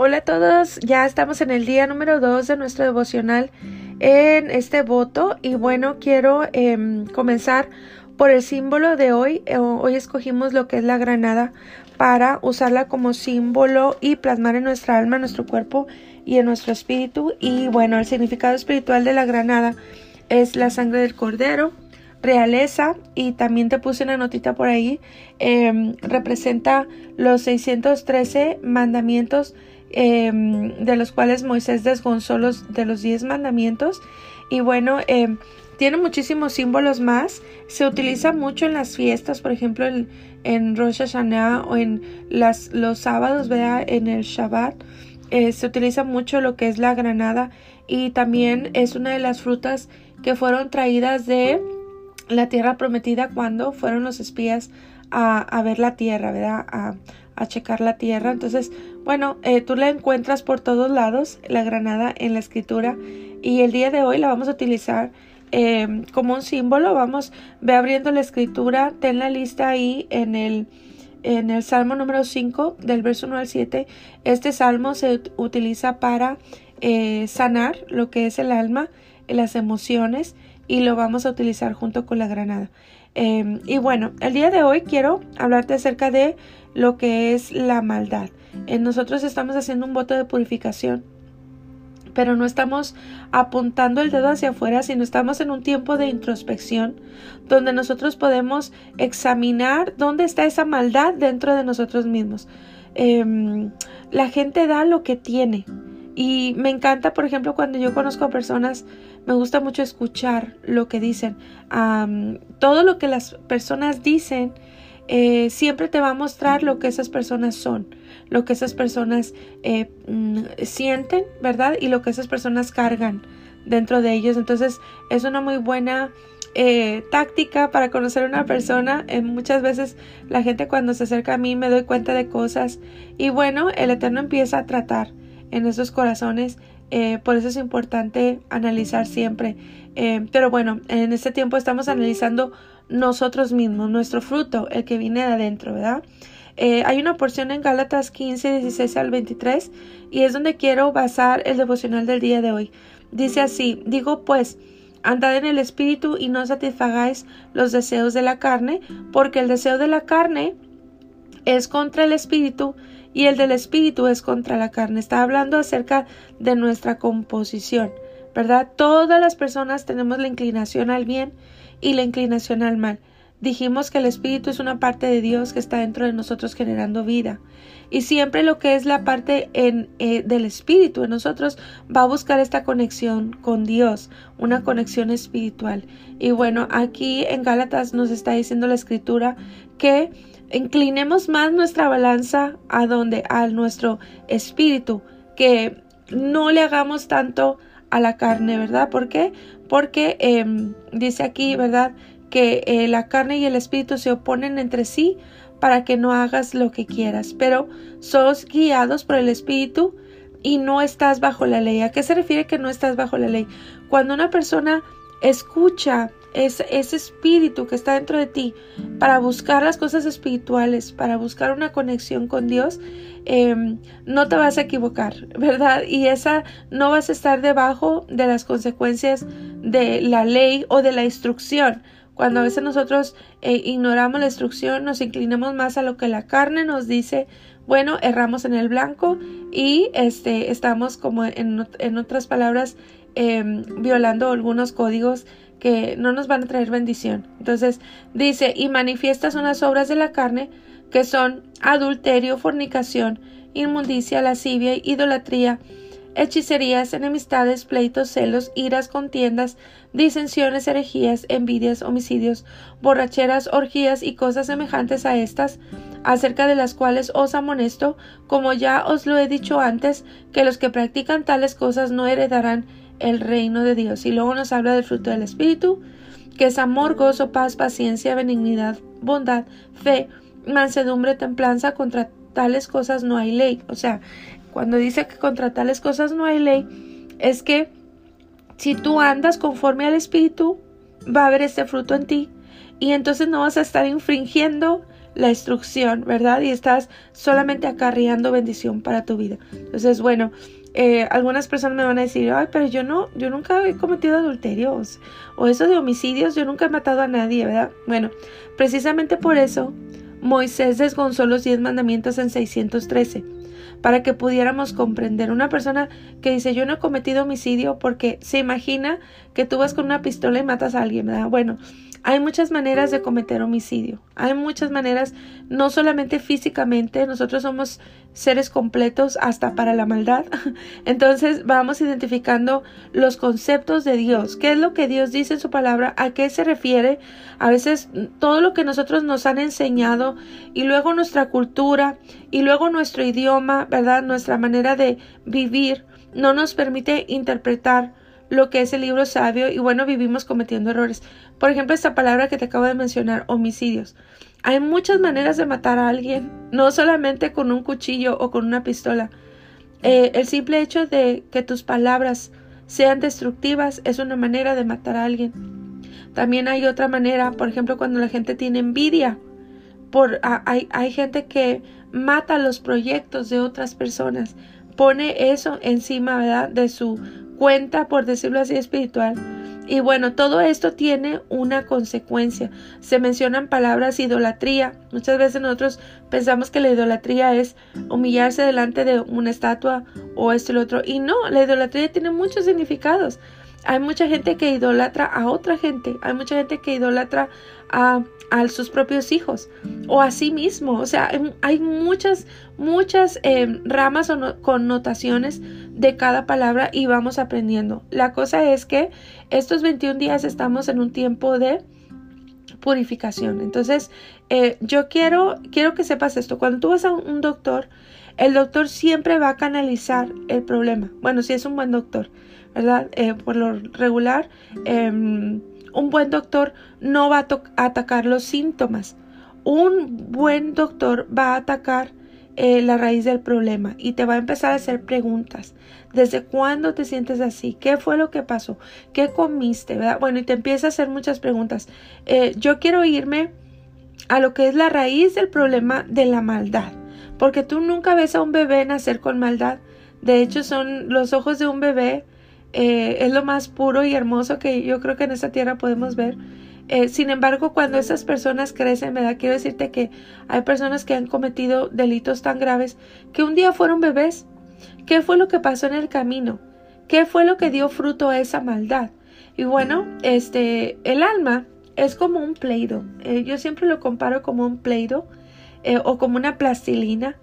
Hola a todos, ya estamos en el día número 2 de nuestro devocional en este voto y bueno, quiero em, comenzar por el símbolo de hoy. Eh, hoy escogimos lo que es la granada para usarla como símbolo y plasmar en nuestra alma, en nuestro cuerpo y en nuestro espíritu. Y bueno, el significado espiritual de la granada es la sangre del cordero realeza y también te puse una notita por ahí em, representa los 613 mandamientos Em, de los cuales Moisés desgonzó los de los diez mandamientos y bueno em, tiene muchísimos símbolos más se utiliza mucho en las fiestas por ejemplo en, en Rosh Hashanah o en los sábados ¿verdad? en el Shabbat eh, se utiliza mucho lo que es la granada y también es una de las frutas que fueron traídas de la tierra prometida cuando fueron los espías a, a ver la tierra, ¿verdad? A, a checar la tierra. Entonces, bueno, eh, tú la encuentras por todos lados, la granada en la escritura. Y el día de hoy la vamos a utilizar em, como un símbolo. Vamos, ve abriendo la escritura, ten la lista ahí en el, en el Salmo número 5, del verso 1 al 7. Este salmo se utiliza para eh, sanar lo que es el alma, las emociones, y lo vamos a utilizar junto con la granada. Em, y bueno, el día de hoy quiero hablarte acerca de lo que es la maldad. En nosotros estamos haciendo un voto de purificación, pero no estamos apuntando el dedo hacia afuera, sino estamos en un tiempo de introspección donde nosotros podemos examinar dónde está esa maldad dentro de nosotros mismos. Em, la gente da lo que tiene. Y me encanta, por ejemplo, cuando yo conozco a personas, me gusta mucho escuchar lo que dicen. todo lo que las personas dicen eh, siempre te va a mostrar lo que esas personas son, lo que esas personas eh, mm, sienten, ¿verdad? Y lo que esas personas cargan dentro de ellos. Entonces es una muy buena eh, táctica para conocer a una persona. muchas veces la gente cuando se acerca a mí me doy cuenta de cosas y bueno, el Eterno empieza a tratar en esos corazones. por eso es importante analizar siempre. pero bueno, en este tiempo estamos analizando nosotros mismos, nuestro fruto, el que viene de adentro, ¿verdad? Eh, hay una porción en Gálatas 15, 16 al 23 y es donde quiero basar el devocional del día de hoy. Dice así, digo pues, andad en el espíritu y no satisfagáis los deseos de la carne, porque el deseo de la carne es contra el espíritu y el del espíritu es contra la carne. Está hablando acerca de nuestra composición, ¿verdad? Todas las personas tenemos la inclinación al bien y la inclinación al mal. Dijimos que el Espíritu es una parte de Dios que está dentro de nosotros generando vida. Y siempre lo que es la parte en, eh, del Espíritu en nosotros va a buscar esta conexión con Dios, una conexión espiritual. Y bueno, aquí en Gálatas nos está diciendo la Escritura que inclinemos más nuestra balanza a donde, a nuestro espíritu, que no le hagamos tanto a la carne, ¿verdad? ¿Por qué? Porque em, dice aquí, ¿verdad? Que eh, la carne y el espíritu se oponen entre sí para que no hagas lo que quieras, pero sos guiados por el espíritu y no estás bajo la ley. ¿A qué se refiere que no estás bajo la ley? Cuando una persona escucha ese, ese espíritu que está dentro de ti para buscar las cosas espirituales, para buscar una conexión con Dios, em, no te vas a equivocar, ¿verdad? Y esa no vas a estar debajo de las consecuencias de la ley o de la instrucción. Cuando a veces nosotros eh, ignoramos la instrucción, nos inclinamos más a lo que la carne nos dice, bueno, erramos en el blanco y este, estamos como en, en otras palabras em, violando algunos códigos que no nos van a traer bendición. Entonces dice, y manifiestas unas obras de la carne que son adulterio, fornicación, inmundicia, lascivia, idolatría, hechicerías, enemistades, pleitos, celos, iras, contiendas, disensiones, herejías, envidias, homicidios, borracheras, orgías y cosas semejantes a estas, acerca de las cuales os amonesto, como ya os lo he dicho antes, que los que practican tales cosas no heredarán el reino de Dios. Y luego nos habla del fruto del Espíritu, que es amor, gozo, paz, paciencia, benignidad, bondad, fe, mansedumbre, templanza. Contra tales cosas no hay ley. O sea, cuando dice que contra tales cosas no hay ley, es que si tú andas conforme al Espíritu, va a haber este fruto en ti. Y entonces no vas a estar infringiendo la instrucción, ¿verdad? Y estás solamente acarreando bendición para tu vida. Entonces, bueno, eh, algunas personas me van a decir, ay, pero yo no, yo nunca he cometido adulterios o eso de homicidios, yo nunca he matado a nadie, ¿verdad? Bueno, precisamente por eso Moisés desgonzó los diez mandamientos en 613 para que pudiéramos comprender. Una persona que dice yo no he cometido homicidio porque se imagina que tú vas con una pistola y matas a alguien, ¿verdad? Bueno, hay muchas maneras de cometer homicidio. Hay muchas maneras, no solamente físicamente, nosotros somos seres completos hasta para la maldad. Entonces vamos identificando los conceptos de Dios. ¿Qué es lo que Dios dice en su palabra? ¿A qué se refiere? A veces todo lo que nosotros nos han enseñado y luego nuestra cultura y luego nuestro idioma, ¿verdad? Nuestra manera de vivir no nos permite interpretar lo que es el libro sabio y bueno, vivimos cometiendo errores. Por ejemplo, esta palabra que te acabo de mencionar, homicidios. Hay muchas maneras de matar a alguien, no solamente con un cuchillo o con una pistola. Eh, el simple hecho de que tus palabras sean destructivas es una manera de matar a alguien. También hay otra manera, por ejemplo, cuando la gente tiene envidia. Por, hay, hay gente que mata los proyectos de otras personas, pone eso encima ¿verdad? de su cuenta, por decirlo así, espiritual. Y bueno, todo esto tiene una consecuencia. Se mencionan palabras idolatría. Muchas veces nosotros pensamos que la idolatría es humillarse delante de una estatua o esto y lo otro. Y no, la idolatría tiene muchos significados. Hay mucha gente que idolatra a otra gente. Hay mucha gente que idolatra a, a sus propios hijos o a sí mismo. O sea, hay muchas, muchas eh, ramas o connotaciones de cada palabra y vamos aprendiendo. La cosa es que estos 21 días estamos en un tiempo de purificación. Entonces, eh, yo quiero, quiero que sepas esto. Cuando tú vas a un doctor, el doctor siempre va a canalizar el problema. Bueno, si es un buen doctor, ¿verdad? Eh, por lo regular, em, un buen doctor no va a atacar los síntomas. Un buen doctor va a atacar eh, la raíz del problema y te va a empezar a hacer preguntas. ¿Desde cuándo te sientes así? ¿Qué fue lo que pasó? ¿Qué comiste? ¿verdad? Bueno, y te empieza a hacer muchas preguntas. Eh, yo quiero irme a lo que es la raíz del problema de la maldad. Porque tú nunca ves a un bebé nacer con maldad. De hecho, son los ojos de un bebé. Eh, es lo más puro y hermoso que yo creo que en esta tierra podemos ver. Eh, sin embargo, cuando esas personas crecen, ¿verdad? Quiero decirte que hay personas que han cometido delitos tan graves que un día fueron bebés. ¿Qué fue lo que pasó en el camino? ¿Qué fue lo que dio fruto a esa maldad? Y bueno, este, el alma es como un pleido. Eh, yo siempre lo comparo como un pleido eh, o como una plastilina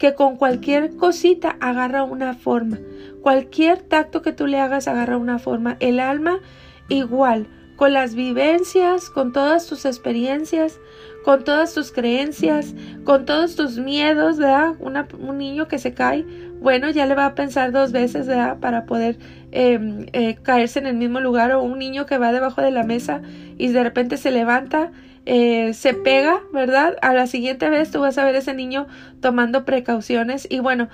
que con cualquier cosita agarra una forma. Cualquier tacto que tú le hagas agarra una forma. El alma igual con las vivencias, con todas tus experiencias, con todas tus creencias, con todos tus miedos, ¿verdad? un niño que se cae, bueno, ya le va a pensar dos veces, ¿verdad? Para poder em, eh, caerse en el mismo lugar o un niño que va debajo de la mesa y de repente se levanta, eh, se pega, ¿verdad? A la siguiente vez tú vas a ver ese niño tomando precauciones y bueno,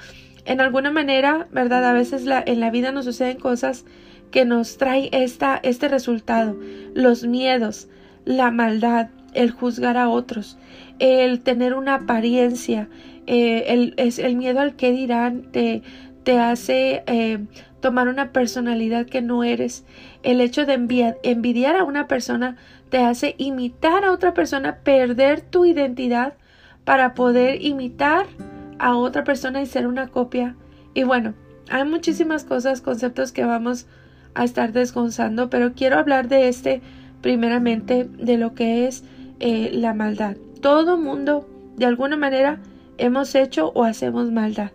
en alguna manera, ¿verdad? A veces la, en la vida nos suceden cosas que nos trae esta, este resultado, los miedos, la maldad, el juzgar a otros, el tener una apariencia, eh, el, es, el miedo al que dirán te, te hace eh, tomar una personalidad que no eres. El hecho de envidiar a una persona te hace imitar a otra persona, perder tu identidad para poder imitar a otra persona y ser una copia. Y bueno, hay muchísimas cosas, conceptos que vamos a estar desgonzando, pero quiero hablar de este primeramente, de lo que es eh, la maldad. Todo mundo, de alguna manera, hemos hecho o hacemos maldad.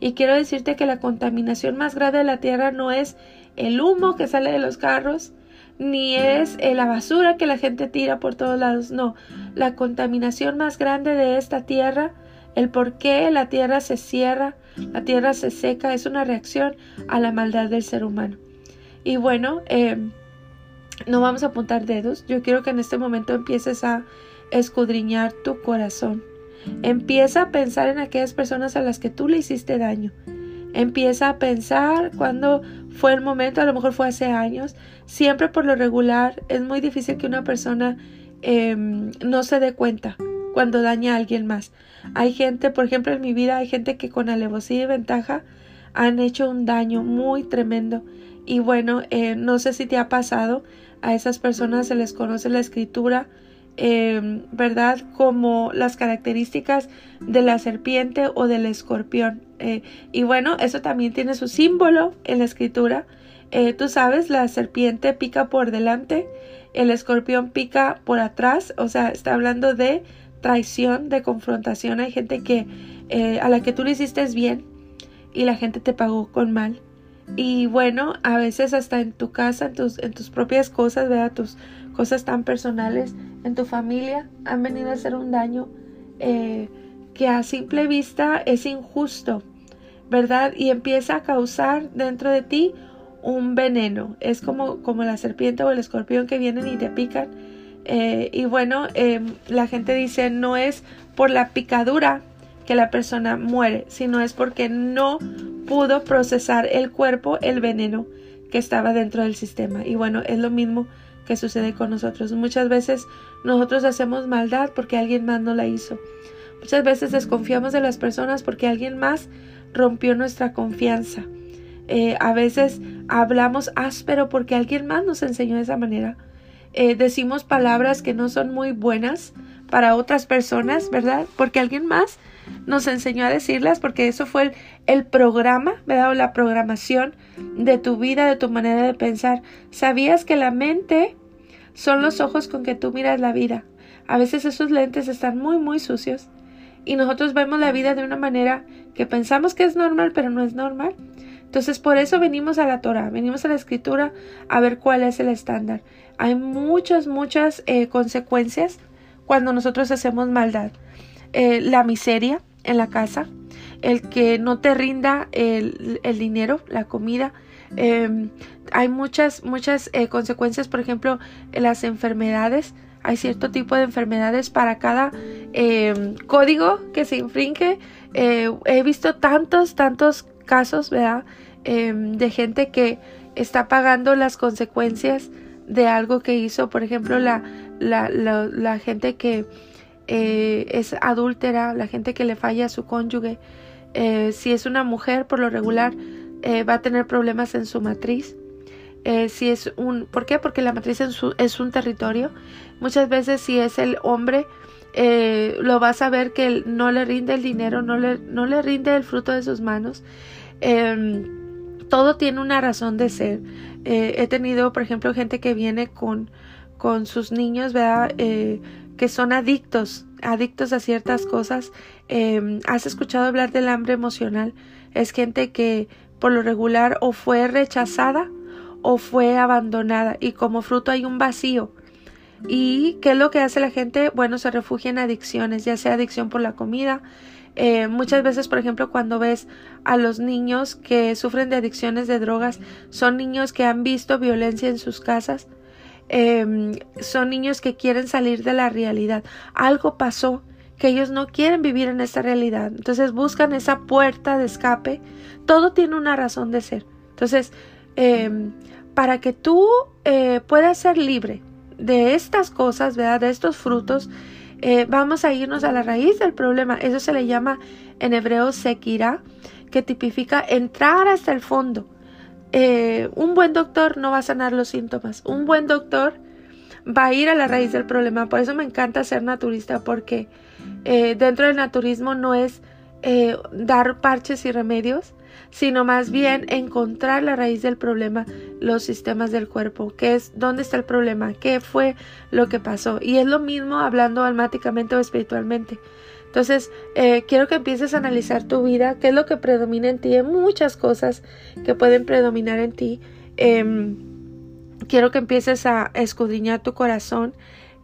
Y quiero decirte que la contaminación más grave de la tierra no es el humo que sale de los carros, ni es eh, la basura que la gente tira por todos lados, no. La contaminación más grande de esta tierra, el por qué la tierra se cierra, la tierra se seca, es una reacción a la maldad del ser humano. Y bueno, em, no vamos a apuntar dedos. Yo quiero que en este momento empieces a escudriñar tu corazón. Empieza a pensar en aquellas personas a las que tú le hiciste daño. Empieza a pensar cuando fue el momento, a lo mejor fue hace años. Siempre por lo regular es muy difícil que una persona em, no se dé cuenta cuando daña a alguien más. Hay gente, por ejemplo, en mi vida hay gente que con alevosía y ventaja han hecho un daño muy tremendo. Y bueno, eh, no sé si te ha pasado, a esas personas se les conoce la escritura, eh, ¿verdad? Como las características de la serpiente o del escorpión. Eh, y bueno, eso también tiene su símbolo en la escritura. tú sabes, la serpiente pica por delante, el escorpión pica por atrás, o sea, está hablando de traición, de confrontación. Hay gente que a la que tú le hiciste bien, y la gente te pagó con mal. Y bueno, a veces hasta en tu casa, en tus, en tus propias cosas, ¿verdad? Tus cosas tan personales, en tu familia, han venido a hacer un daño eh, que a simple vista es injusto, ¿verdad? Y empieza a causar dentro de ti un veneno. Es como, como la serpiente o el escorpión que vienen y te pican. Eh, y bueno, em, la gente dice, no es por la picadura que la persona muere, sino es porque no pudo procesar el cuerpo el veneno que estaba dentro del sistema. Y bueno, es lo mismo que sucede con nosotros. Muchas veces nosotros hacemos maldad porque alguien más no la hizo. Muchas veces desconfiamos de las personas porque alguien más rompió nuestra confianza. Eh, a veces hablamos áspero porque alguien más nos enseñó de esa manera. Eh, decimos palabras que no son muy buenas para otras personas, ¿verdad? Porque alguien más nos enseñó a decirlas porque eso fue el, programa, ¿verdad? O la programación de tu vida, de tu manera de pensar. ¿Sabías que la mente son los ojos con que tú miras la vida? A veces esos lentes están muy, muy sucios y nosotros vemos la vida de una manera que pensamos que es normal, pero no es normal. Entonces, por eso venimos a la Torah, venimos a la escritura a ver cuál es el estándar. Hay muchas, muchas eh, consecuencias cuando nosotros hacemos maldad. Eh, la miseria en la casa, el que no te rinda el, dinero, la comida. Em, hay muchas, muchas eh, consecuencias, por ejemplo, las enfermedades. Hay cierto tipo de enfermedades para cada em, código que se infringe. Eh, he visto tantos, tantos casos, ¿verdad? Em, de gente que está pagando las consecuencias de algo que hizo. Por ejemplo, la, la, la gente que eh, es adúltera, la gente que le falla a su cónyuge, eh, si es una mujer, por lo regular eh, va a tener problemas en su matriz. si es un, ¿por qué? Porque la matriz es un territorio. Muchas veces si es el hombre, lo vas a ver que no le rinde el dinero, no le, no le rinde el fruto de sus manos. Em, todo tiene una razón de ser. he tenido, por ejemplo, gente que viene con, con sus niños, ¿verdad? que son adictos, adictos a ciertas cosas. Em, ¿Has escuchado hablar del hambre emocional? Es gente que por lo regular o fue rechazada o fue abandonada y como fruto hay un vacío. ¿Y qué es lo que hace la gente? Bueno, se refugia en adicciones, ya sea adicción por la comida. Eh, muchas veces, por ejemplo, cuando ves a los niños que sufren de adicciones de drogas, son niños que han visto violencia en sus casas, Em, son niños que quieren salir de la realidad. Algo pasó que ellos no quieren vivir en esta realidad. Entonces buscan esa puerta de escape. Todo tiene una razón de ser. Entonces, em, para que tú eh, puedas ser libre de estas cosas. De estos frutos, eh, vamos a irnos a la raíz del problema. Eso se le llama en hebreo sekira, que tipifica entrar hasta el fondo. Eh, un buen doctor no va a sanar los síntomas. Un buen doctor va a ir a la raíz del problema. Por eso me encanta ser naturista, porque eh, dentro del naturismo no es eh, dar parches y remedios, sino más bien encontrar la raíz del problema, los sistemas del cuerpo, qué es, dónde está el problema, qué fue lo que pasó. Y es lo mismo hablando almáticamente o espiritualmente. Entonces, eh, quiero que empieces a analizar tu vida, qué es lo que predomina en ti. Hay muchas cosas que pueden predominar en ti. Em, quiero que empieces a escudriñar tu corazón.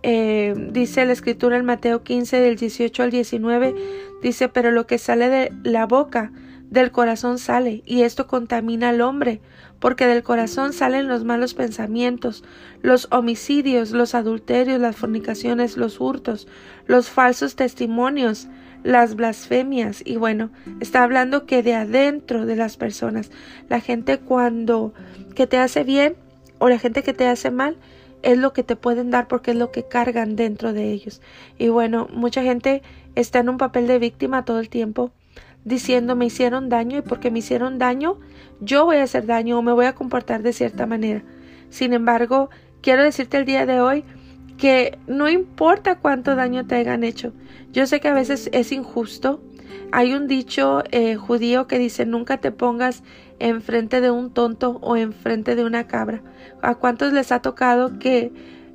Em, dice la escritura en Mateo 15 del 18 al 19, dice, pero lo que sale de la boca, del corazón sale, y esto contamina al hombre, porque del corazón salen los malos pensamientos, los homicidios, los adulterios, las fornicaciones, los hurtos, los falsos testimonios, las blasfemias. Y bueno, está hablando que de adentro de las personas, la gente cuando que te hace bien o la gente que te hace mal, es lo que te pueden dar porque es lo que cargan dentro de ellos. Y bueno, mucha gente está en un papel de víctima todo el tiempo diciendo me hicieron daño y porque me hicieron daño yo voy a hacer daño o me voy a comportar de cierta manera. Sin embargo, quiero decirte el día de hoy que no importa cuánto daño te hayan hecho. Yo sé que a veces es injusto. Hay un dicho eh, judío que dice nunca te pongas enfrente de un tonto o enfrente de una cabra. ¿A cuántos les ha tocado que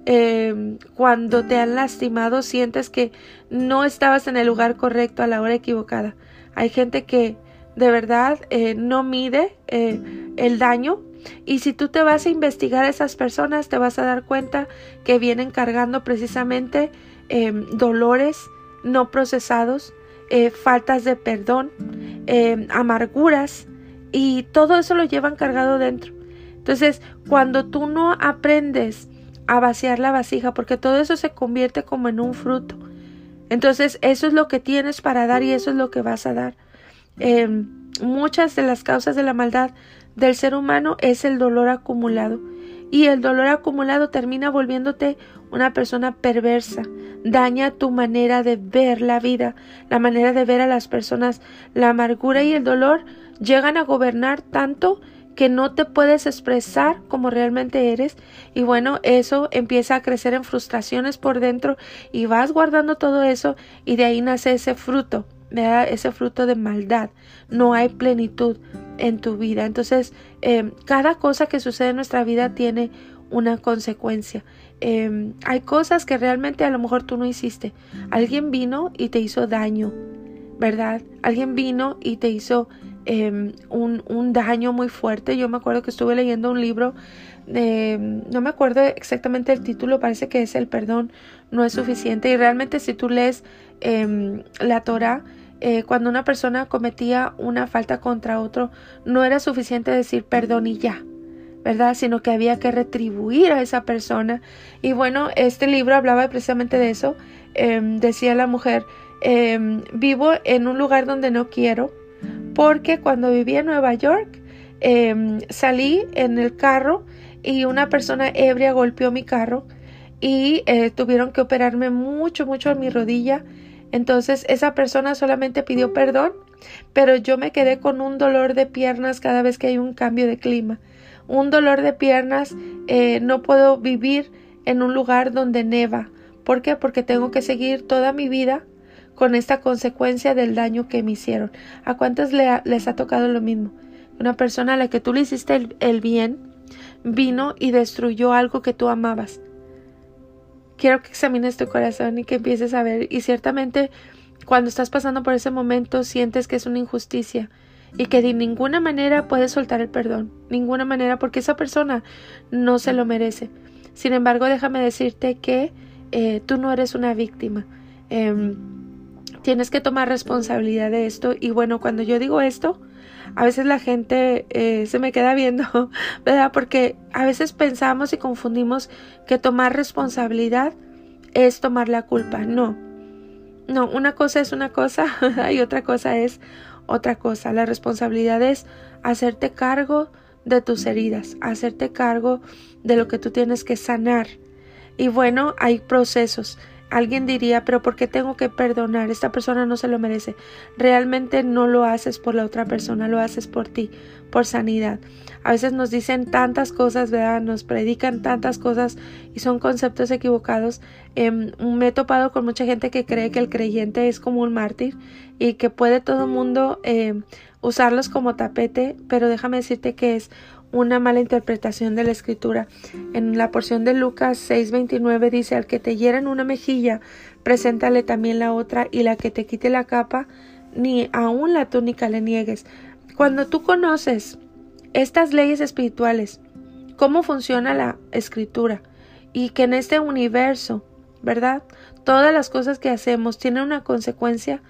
eh, cuando te han lastimado sientes que no estabas en el lugar correcto a la hora equivocada? Hay gente que de verdad eh, no mide el daño y si tú te vas a investigar a esas personas, te vas a dar cuenta que vienen cargando precisamente em, dolores no procesados, eh, faltas de perdón, em, amarguras, y todo eso lo llevan cargado dentro. Entonces, cuando tú no aprendes a vaciar la vasija, porque todo eso se convierte como en un fruto, entonces eso es lo que tienes para dar y eso es lo que vas a dar. Em, muchas de las causas de la maldad del ser humano es el dolor acumulado. Y el dolor acumulado termina volviéndote una persona perversa. Daña tu manera de ver la vida, la manera de ver a las personas. La amargura y el dolor llegan a gobernar tanto que no te puedes expresar como realmente eres y bueno, eso empieza a crecer en frustraciones por dentro y vas guardando todo eso y de ahí nace ese fruto, ese fruto de maldad. No hay plenitud, en tu vida. Entonces, em, cada cosa que sucede en nuestra vida tiene una consecuencia. Em, hay cosas que realmente a lo mejor tú no hiciste. Alguien vino y te hizo daño, ¿verdad? Alguien vino y te hizo em, un, un, daño muy fuerte. Yo me acuerdo que estuve leyendo un libro, de, no me acuerdo exactamente el título, parece que es El perdón no es suficiente. Y realmente si tú lees la Torah, eh, cuando una persona cometía una falta contra otro, no era suficiente decir perdón y ya, ¿verdad? Sino que había que retribuir a esa persona. Y bueno, este libro hablaba precisamente de eso. Em, decía la mujer, em, vivo en un lugar donde no quiero, porque cuando vivía en Nueva York, em, salí en el carro y una persona ebria golpeó mi carro y eh, tuvieron que operarme mucho, mucho en mi rodilla entonces esa persona solamente pidió perdón, pero yo me quedé con un dolor de piernas cada vez que hay un cambio de clima. Un dolor de piernas, eh, no puedo vivir en un lugar donde neva. ¿Por qué? Porque tengo que seguir toda mi vida con esta consecuencia del daño que me hicieron. ¿A cuántos les ha tocado lo mismo? Una persona a la que tú le hiciste el bien vino y destruyó algo que tú amabas quiero que examines tu corazón y que empieces a ver. Y ciertamente cuando estás pasando por ese momento sientes que es una injusticia y que de ninguna manera puedes soltar el perdón, ninguna manera porque esa persona no se lo merece. Sin embargo, déjame decirte que eh, tú no eres una víctima. Em, tienes que tomar responsabilidad de esto y bueno, cuando yo digo esto, a veces la gente eh, se me queda viendo, ¿verdad? Porque a veces pensamos y confundimos que tomar responsabilidad es tomar la culpa. No, no, una cosa es una cosa y otra cosa es otra cosa. La responsabilidad es hacerte cargo de tus heridas, hacerte cargo de lo que tú tienes que sanar. Y bueno, hay procesos. Alguien diría, pero ¿por qué tengo que perdonar? Esta persona no se lo merece. Realmente no lo haces por la otra persona, lo haces por ti, por sanidad. A veces nos dicen tantas cosas, ¿verdad? Nos predican tantas cosas y son conceptos equivocados. Em, me he topado con mucha gente que cree que el creyente es como un mártir y que puede todo el mundo em, usarlos como tapete, pero déjame decirte que es una mala interpretación de la escritura. En la porción de Lucas 6:29 dice, al que te hiera en una mejilla, preséntale también la otra, y la que te quite la capa, ni aun la túnica le niegues. Cuando tú conoces estas leyes espirituales, cómo funciona la escritura, y que en este universo, ¿verdad? Todas las cosas que hacemos tienen una consecuencia,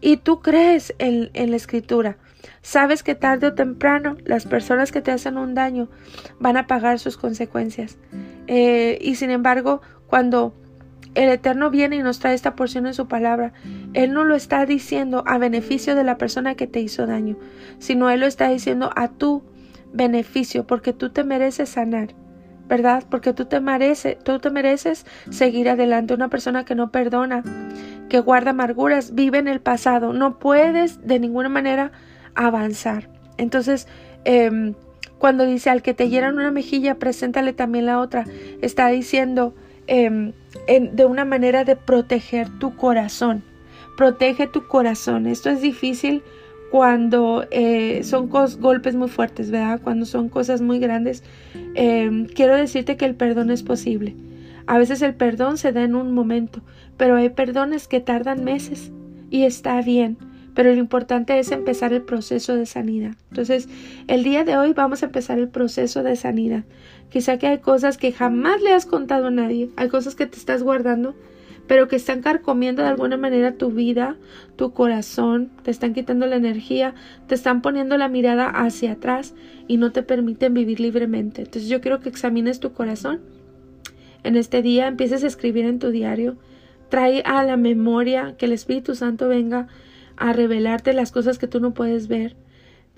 y tú crees en, en la escritura, Sabes que tarde o temprano las personas que te hacen un daño van a pagar sus consecuencias. Eh, y sin embargo, cuando el Eterno viene y nos trae esta porción en su palabra, Él no lo está diciendo a beneficio de la persona que te hizo daño, sino Él lo está diciendo a tu beneficio, porque tú te mereces sanar. ¿verdad? Porque tú te mereces, tú te mereces seguir adelante. Una persona que no perdona, que guarda amarguras, vive en el pasado. No puedes de ninguna manera avanzar. Entonces, em, cuando dice al que te hieran una mejilla, preséntale también la otra, está diciendo em, de una manera de proteger tu corazón. Protege tu corazón. Esto es difícil cuando eh, son golpes muy fuertes, ¿verdad? Cuando son cosas muy grandes. Em, quiero decirte que el perdón es posible. A veces el perdón se da en un momento, pero hay perdones que tardan meses y está bien. Pero lo importante es empezar el proceso de sanidad. Entonces, el día de hoy vamos a empezar el proceso de sanidad. Quizá que hay cosas que jamás le has contado a nadie, hay cosas que te estás guardando pero que están carcomiendo de alguna manera tu vida, tu corazón, te están quitando la energía, te están poniendo la mirada hacia atrás y no te permiten vivir libremente. Entonces yo quiero que examines tu corazón. En este día empieces a escribir en tu diario, trae a la memoria que el Espíritu Santo venga a revelarte las cosas que tú no puedes ver.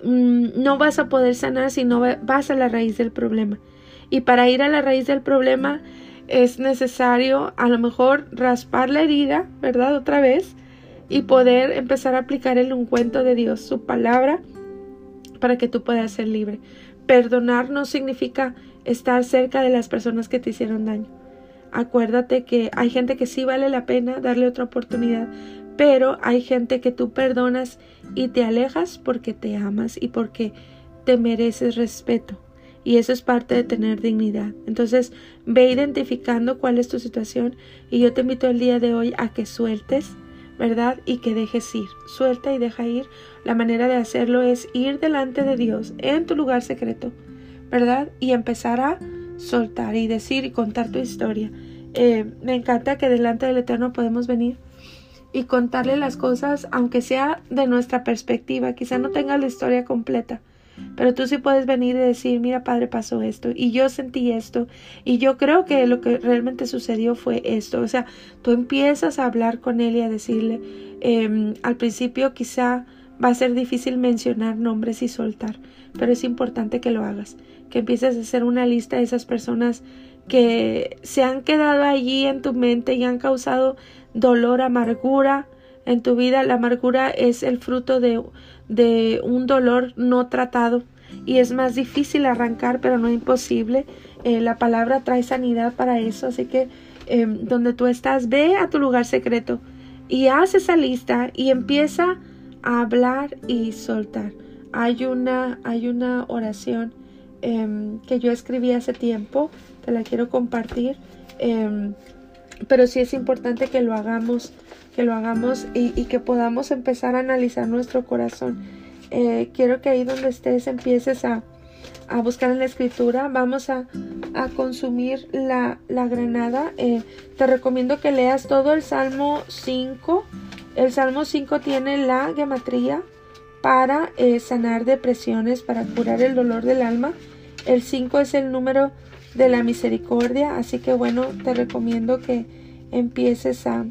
Mm, no vas a poder sanar si no vas a la raíz del problema. Y para ir a la raíz del problema es necesario a lo mejor raspar la herida, ¿verdad? Otra vez y poder empezar a aplicar el ungüento de Dios, su palabra, para que tú puedas ser libre. Perdonar no significa estar cerca de las personas que te hicieron daño. Acuérdate que hay gente que sí vale la pena darle otra oportunidad, pero hay gente que tú perdonas y te alejas porque te amas y porque te mereces respeto y eso es parte de tener dignidad. Entonces, ve identificando cuál es tu situación y yo te invito el día de hoy a que sueltes, ¿verdad? Y que dejes ir. Suelta y deja ir. La manera de hacerlo es ir delante de Dios en tu lugar secreto, ¿verdad? Y empezar a soltar y decir y contar tu historia. Eh, me encanta que delante del Eterno podemos venir y contarle las cosas, aunque sea de nuestra perspectiva, quizá no tenga la historia completa, pero tú sí puedes venir y decir, mira padre, pasó esto y yo sentí esto y yo creo que lo que realmente sucedió fue esto. O sea, tú empiezas a hablar con él y a decirle, em, al principio quizá va a ser difícil mencionar nombres y soltar, pero es importante que lo hagas, que empieces a hacer una lista de esas personas que se han quedado allí en tu mente y han causado dolor, amargura, en tu vida. La amargura es el fruto de, de un dolor no tratado y es más difícil arrancar, pero no imposible. Eh, la palabra trae sanidad para eso, así que em, donde tú estás, ve a tu lugar secreto y haz esa lista y empieza a hablar y soltar. Hay una, hay una oración em, que yo escribí hace tiempo, te la quiero compartir, em, pero sí es importante que lo hagamos que lo hagamos y, que podamos empezar a analizar nuestro corazón. Eh, quiero que ahí donde estés empieces a, buscar en la escritura. Vamos a, consumir la, granada. Eh, te recomiendo que leas todo el Salmo 5. El Salmo 5 tiene la gematría para eh, sanar depresiones, para curar el dolor del alma. El 5 es el número de la misericordia, así que bueno, te recomiendo que empieces a,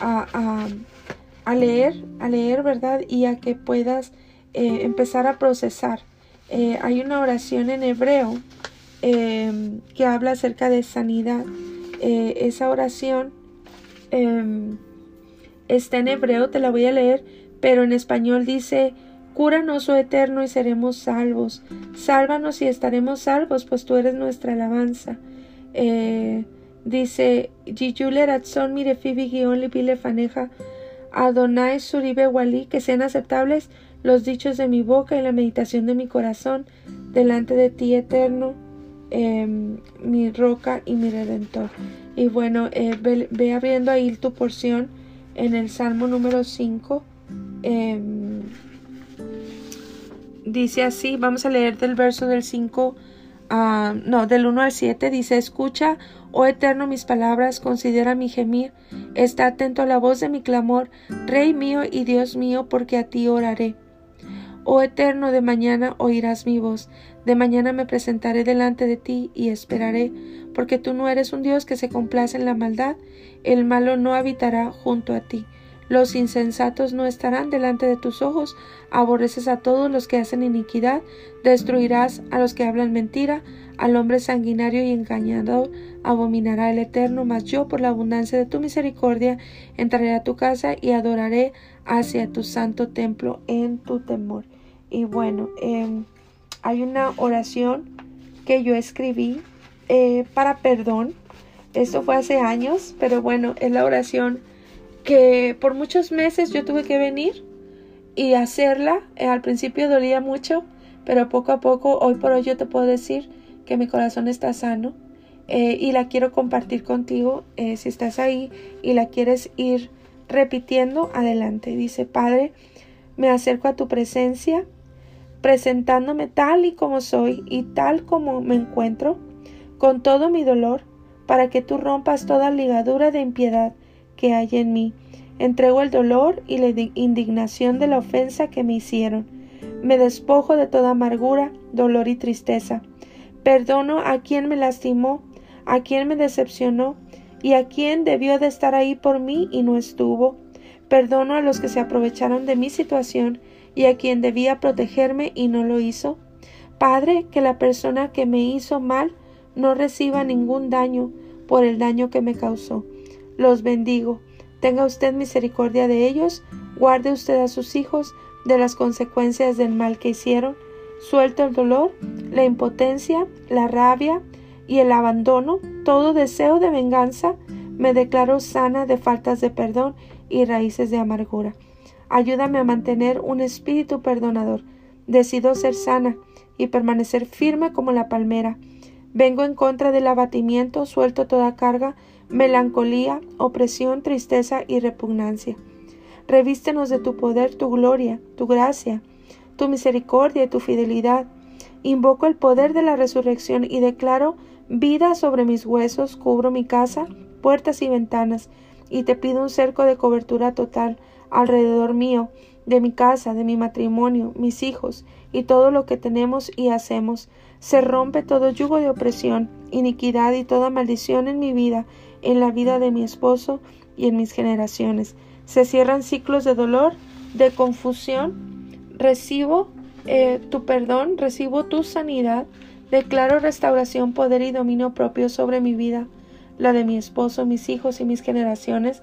a, leer, a leer, ¿verdad? Y a que puedas eh, empezar a procesar. Eh, hay una oración en hebreo em, que habla acerca de sanidad. Eh, esa oración em, está en hebreo, te la voy a leer, pero en español dice, Cúranos, oh eterno, y seremos salvos. Sálvanos y estaremos salvos, pues tú eres nuestra alabanza. Dice, Giyule Mirefibi Guión Lipile Adonai Suribe Wali, que sean aceptables los dichos de mi boca y la meditación de mi corazón delante de ti, eterno, em, mi roca y mi redentor. Y bueno, eh, ve, abriendo ahí tu porción en el Salmo número 5. Dice así, vamos a leer del verso del 5 Ah, no, del 1 al 7 dice, escucha, oh eterno, mis palabras, considera mi gemir, está atento a la voz de mi clamor, Rey mío y Dios mío, porque a ti oraré. Oh eterno, de mañana oirás mi voz, de mañana me presentaré delante de ti y esperaré, porque tú no eres un Dios que se complace en la maldad, el malo no habitará junto a ti. Los insensatos no estarán delante de tus ojos. Aborreces a todos los que hacen iniquidad. Destruirás a los que hablan mentira. Al hombre sanguinario y engañador abominará el Eterno. Mas yo, por la abundancia de tu misericordia, entraré a tu casa y adoraré hacia tu santo templo en tu temor. Y bueno, em, hay una oración que yo escribí eh, para perdón. Esto fue hace años, pero bueno, es la oración que por muchos meses yo tuve que venir y hacerla. Eh, al principio dolía mucho, pero poco a poco, hoy por hoy yo te puedo decir que mi corazón está sano eh, y la quiero compartir contigo. Eh, si estás ahí y la quieres ir repitiendo, adelante. Dice, Padre, me acerco a tu presencia, presentándome tal y como soy y tal como me encuentro, con todo mi dolor, para que tú rompas toda ligadura de impiedad que hay en mí. Entrego el dolor y la indignación de la ofensa que me hicieron. Me despojo de toda amargura, dolor y tristeza. Perdono a quien me lastimó, a quien me decepcionó y a quien debió de estar ahí por mí y no estuvo. Perdono a los que se aprovecharon de mi situación y a quien debía protegerme y no lo hizo. Padre, que la persona que me hizo mal no reciba ningún daño por el daño que me causó los bendigo. Tenga usted misericordia de ellos, guarde usted a sus hijos de las consecuencias del mal que hicieron. Suelto el dolor, la impotencia, la rabia y el abandono, todo deseo de venganza, me declaro sana de faltas de perdón y raíces de amargura. Ayúdame a mantener un espíritu perdonador. Decido ser sana y permanecer firme como la palmera. Vengo en contra del abatimiento, suelto toda carga melancolía, opresión, tristeza y repugnancia. Revístenos de tu poder, tu gloria, tu gracia, tu misericordia y tu fidelidad. Invoco el poder de la resurrección y declaro vida sobre mis huesos, cubro mi casa, puertas y ventanas, y te pido un cerco de cobertura total alrededor mío, de mi casa, de mi matrimonio, mis hijos y todo lo que tenemos y hacemos. Se rompe todo yugo de opresión, iniquidad y toda maldición en mi vida en la vida de mi esposo y en mis generaciones. Se cierran ciclos de dolor, de confusión. Recibo eh, tu perdón, recibo tu sanidad. Declaro restauración, poder y dominio propio sobre mi vida, la de mi esposo, mis hijos y mis generaciones,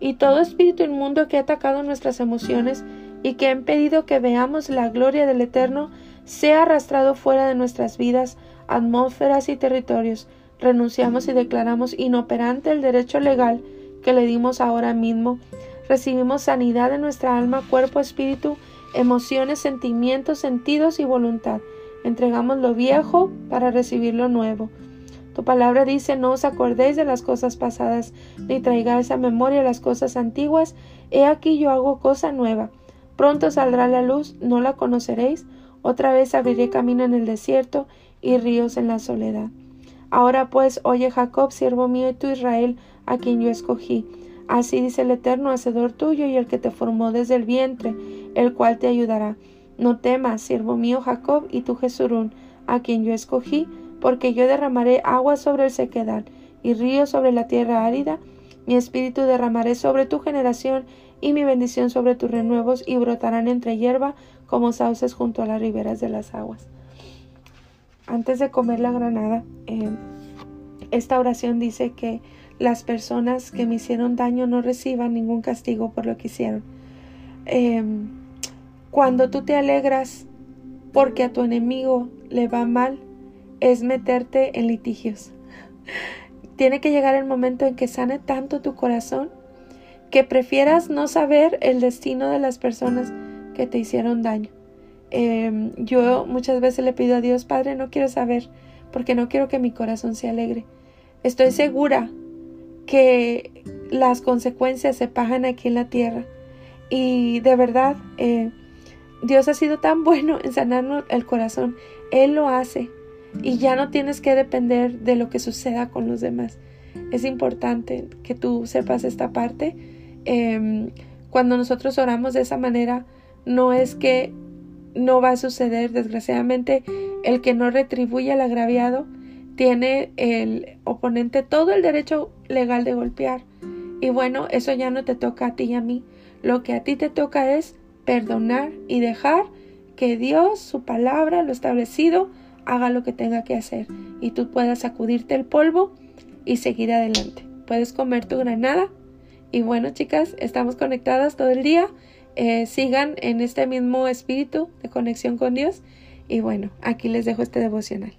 y todo espíritu inmundo que ha atacado nuestras emociones y que ha impedido que veamos la gloria del Eterno sea arrastrado fuera de nuestras vidas, atmósferas y territorios renunciamos y declaramos inoperante el derecho legal que le dimos ahora mismo. Recibimos sanidad en nuestra alma, cuerpo, espíritu, emociones, sentimientos, sentidos y voluntad. Entregamos lo viejo para recibir lo nuevo. Tu palabra dice, no os acordéis de las cosas pasadas, ni traigáis a memoria las cosas antiguas. He aquí yo hago cosa nueva. Pronto saldrá la luz, no la conoceréis. Otra vez abriré camino en el desierto y ríos en la soledad. Ahora pues, oye Jacob, siervo mío y tú Israel, a quien yo escogí. Así dice el Eterno, hacedor tuyo y el que te formó desde el vientre, el cual te ayudará. No temas, siervo mío Jacob, y tú Jesurún, a quien yo escogí, porque yo derramaré agua sobre el sequedal y río sobre la tierra árida. Mi espíritu derramaré sobre tu generación y mi bendición sobre tus renuevos y brotarán entre hierba como sauces junto a las riberas de las aguas antes de comer la granada, eh, esta oración dice que las personas que me hicieron daño no reciban ningún castigo por lo que hicieron. Em, cuando tú te alegras porque a tu enemigo le va mal, es meterte en litigios. Tiene que llegar el momento en que sane tanto tu corazón que prefieras no saber el destino de las personas que te hicieron daño. Em, yo muchas veces le pido a Dios, Padre, no quiero saber, porque no quiero que mi corazón se alegre. Estoy segura que las consecuencias se pagan aquí en la tierra. Y de verdad, eh, Dios ha sido tan bueno en sanarnos el corazón. Él lo hace. Y ya no tienes que depender de lo que suceda con los demás. Es importante que tú sepas esta parte. Em, cuando nosotros oramos de esa manera, no es que no va a suceder. Desgraciadamente, el que no retribuye al agraviado tiene el oponente todo el derecho legal de golpear. Y bueno, eso ya no te toca a ti y a mí. Lo que a ti te toca es perdonar y dejar que Dios, su palabra, lo establecido, haga lo que tenga que hacer y tú puedas sacudirte el polvo y seguir adelante. Puedes comer tu granada. Y bueno, chicas, estamos conectadas todo el día. Eh, sigan en este mismo espíritu de conexión con Dios. Y bueno, aquí les dejo este devocional.